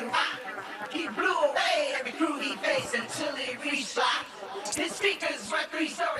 and rock. He blew away every crew he faced until he reached lock. His speakers were three stories.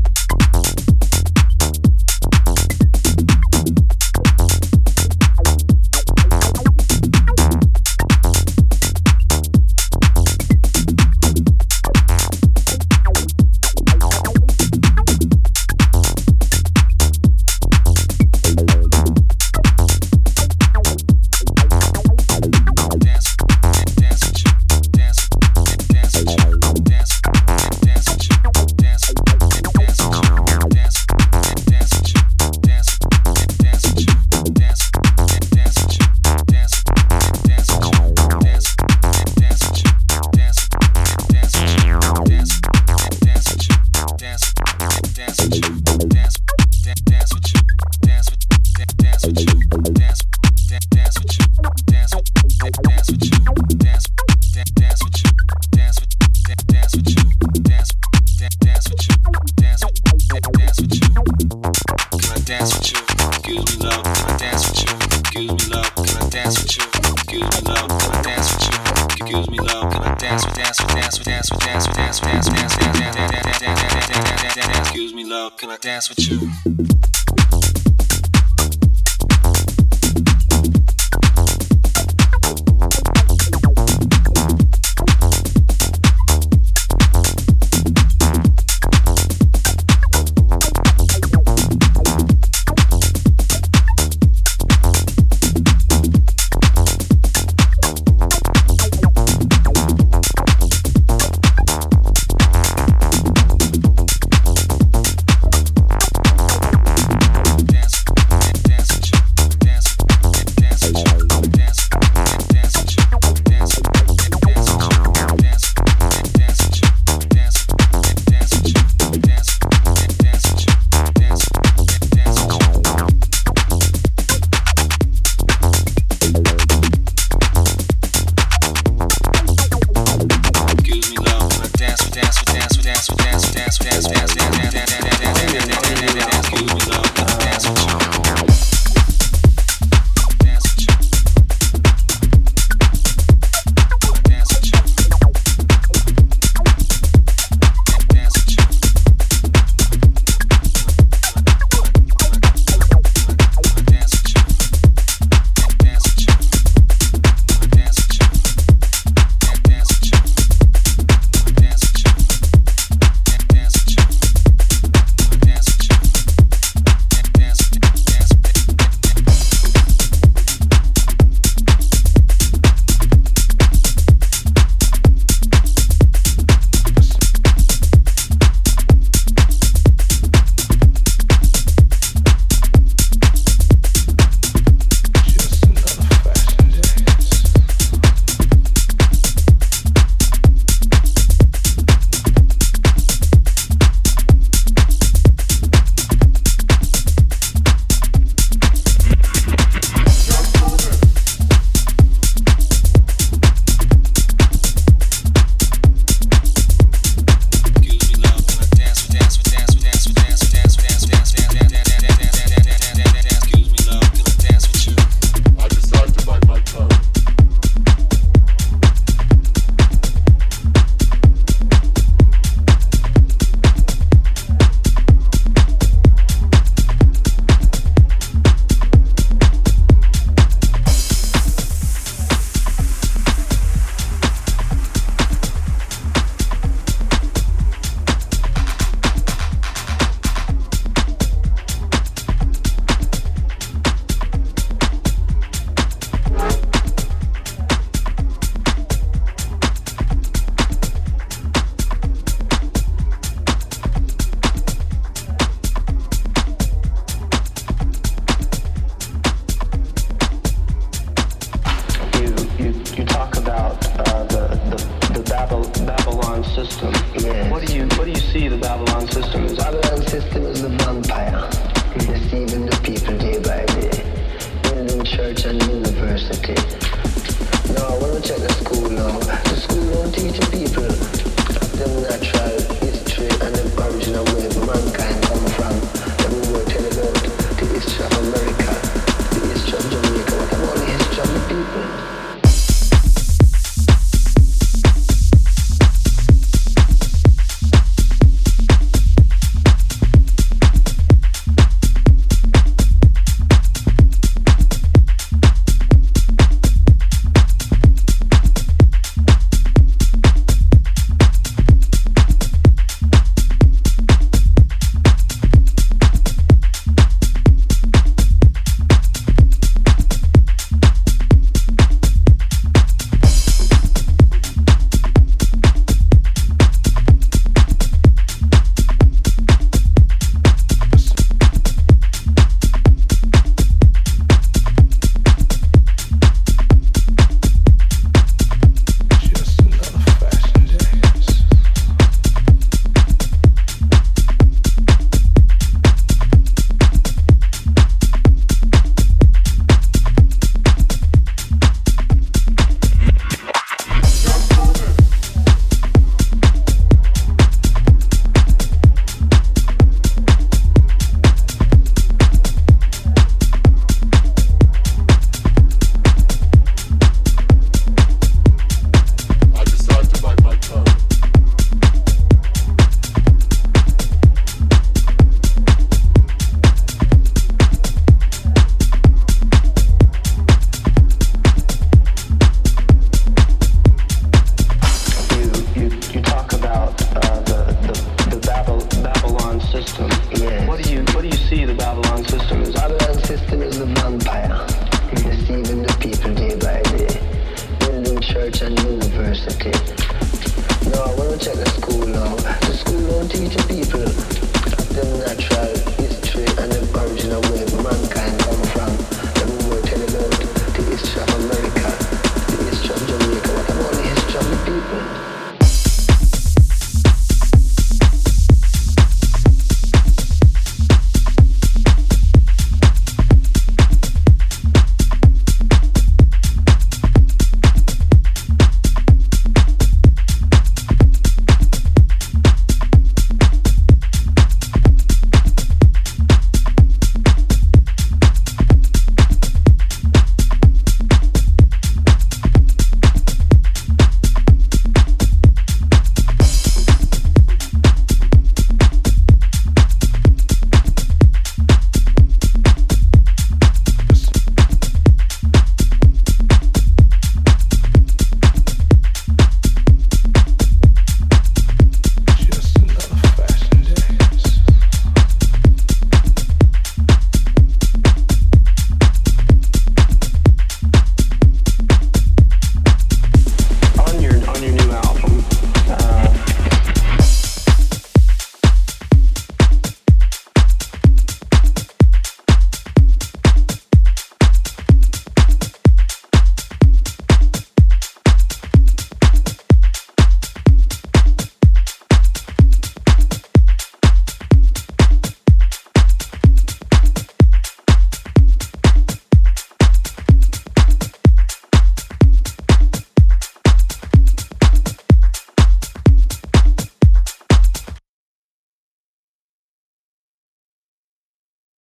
dance with you.